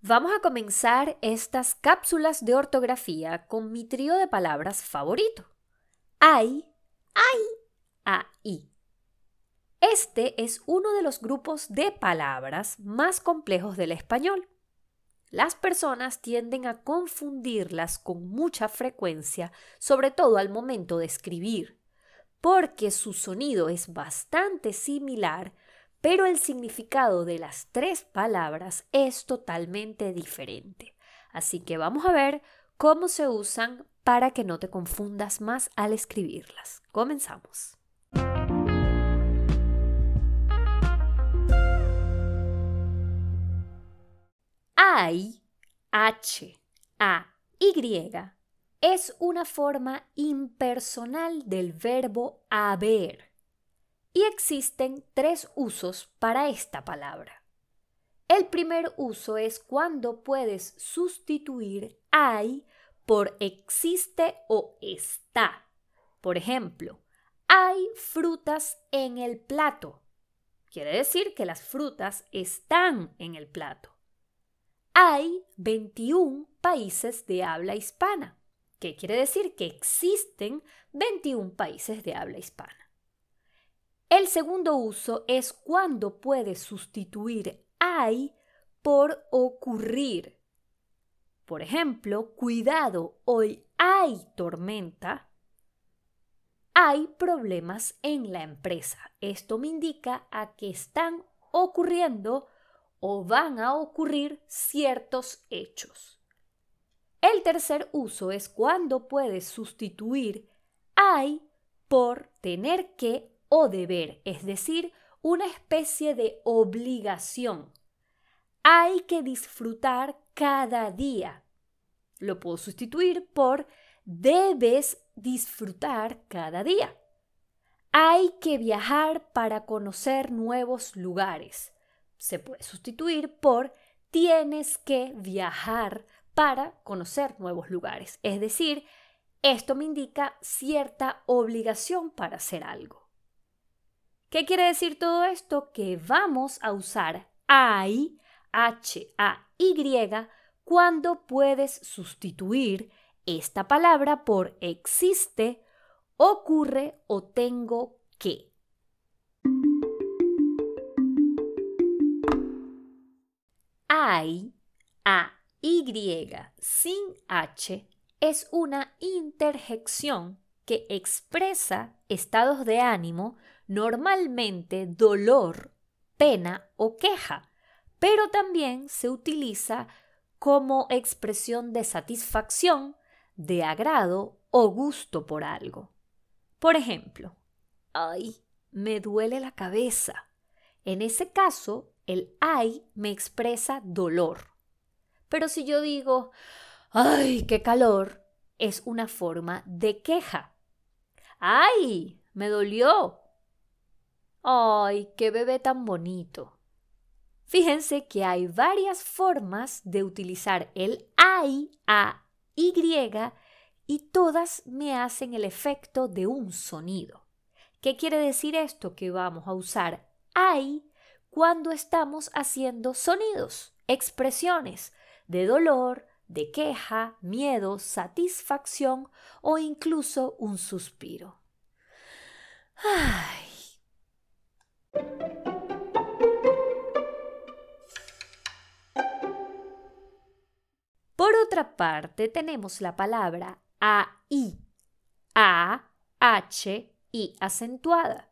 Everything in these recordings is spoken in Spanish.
Vamos a comenzar estas cápsulas de ortografía con mi trío de palabras favorito. Ay, ay, ai. Este es uno de los grupos de palabras más complejos del español. Las personas tienden a confundirlas con mucha frecuencia, sobre todo al momento de escribir, porque su sonido es bastante similar, pero el significado de las tres palabras es totalmente diferente. Así que vamos a ver cómo se usan para que no te confundas más al escribirlas. Comenzamos. Hay, H, A, Y, es una forma impersonal del verbo haber y existen tres usos para esta palabra. El primer uso es cuando puedes sustituir hay por existe o está. Por ejemplo, hay frutas en el plato. Quiere decir que las frutas están en el plato hay 21 países de habla hispana. ¿Qué quiere decir? Que existen 21 países de habla hispana. El segundo uso es cuando puedes sustituir hay por ocurrir. Por ejemplo, cuidado, hoy hay tormenta. Hay problemas en la empresa. Esto me indica a que están ocurriendo o van a ocurrir ciertos hechos. El tercer uso es cuando puedes sustituir hay por tener que o deber, es decir, una especie de obligación. Hay que disfrutar cada día. Lo puedo sustituir por debes disfrutar cada día. Hay que viajar para conocer nuevos lugares se puede sustituir por tienes que viajar para conocer nuevos lugares. Es decir, esto me indica cierta obligación para hacer algo. ¿Qué quiere decir todo esto? Que vamos a usar hay, H-A-Y, cuando puedes sustituir esta palabra por existe, ocurre o tengo que. hay, a y sin h es una interjección que expresa estados de ánimo, normalmente dolor, pena o queja, pero también se utiliza como expresión de satisfacción, de agrado o gusto por algo. Por ejemplo, ay, me duele la cabeza. En ese caso, el ay me expresa dolor. Pero si yo digo, ay, qué calor, es una forma de queja. ¡Ay! Me dolió. ¡Ay, qué bebé tan bonito! Fíjense que hay varias formas de utilizar el ay a y y todas me hacen el efecto de un sonido. ¿Qué quiere decir esto? Que vamos a usar ay cuando estamos haciendo sonidos, expresiones de dolor, de queja, miedo, satisfacción o incluso un suspiro. Ay. Otra parte, tenemos la palabra AI, A, H y acentuada.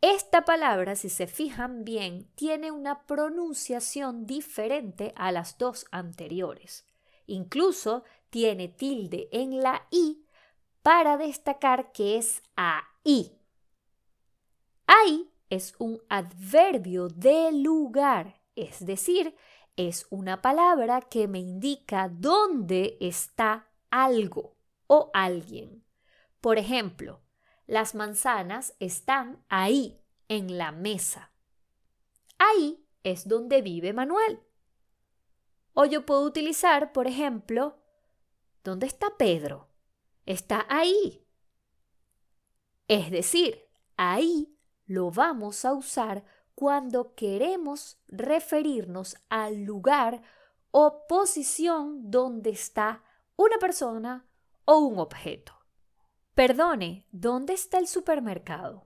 Esta palabra, si se fijan bien, tiene una pronunciación diferente a las dos anteriores. Incluso tiene tilde en la i para destacar que es ahí. Ahí es un adverbio de lugar, es decir, es una palabra que me indica dónde está algo o alguien. Por ejemplo, las manzanas están ahí, en la mesa. Ahí es donde vive Manuel. O yo puedo utilizar, por ejemplo, ¿dónde está Pedro? Está ahí. Es decir, ahí lo vamos a usar cuando queremos referirnos al lugar o posición donde está una persona o un objeto. Perdone, ¿dónde está el supermercado?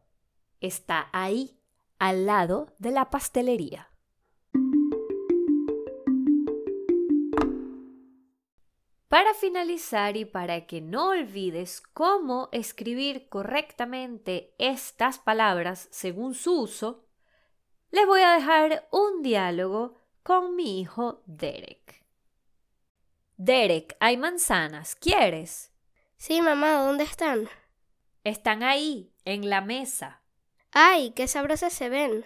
Está ahí, al lado de la pastelería. Para finalizar y para que no olvides cómo escribir correctamente estas palabras según su uso, les voy a dejar un diálogo con mi hijo Derek. Derek, hay manzanas, ¿quieres? Sí, mamá, ¿dónde están? Están ahí, en la mesa. ¡Ay, qué sabrosas se ven!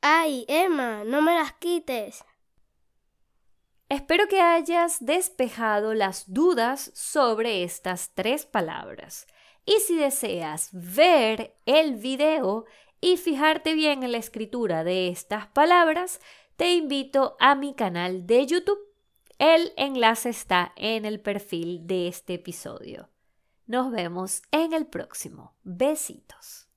¡Ay, Emma, no me las quites! Espero que hayas despejado las dudas sobre estas tres palabras. Y si deseas ver el video y fijarte bien en la escritura de estas palabras, te invito a mi canal de YouTube. El enlace está en el perfil de este episodio. Nos vemos en el próximo. Besitos.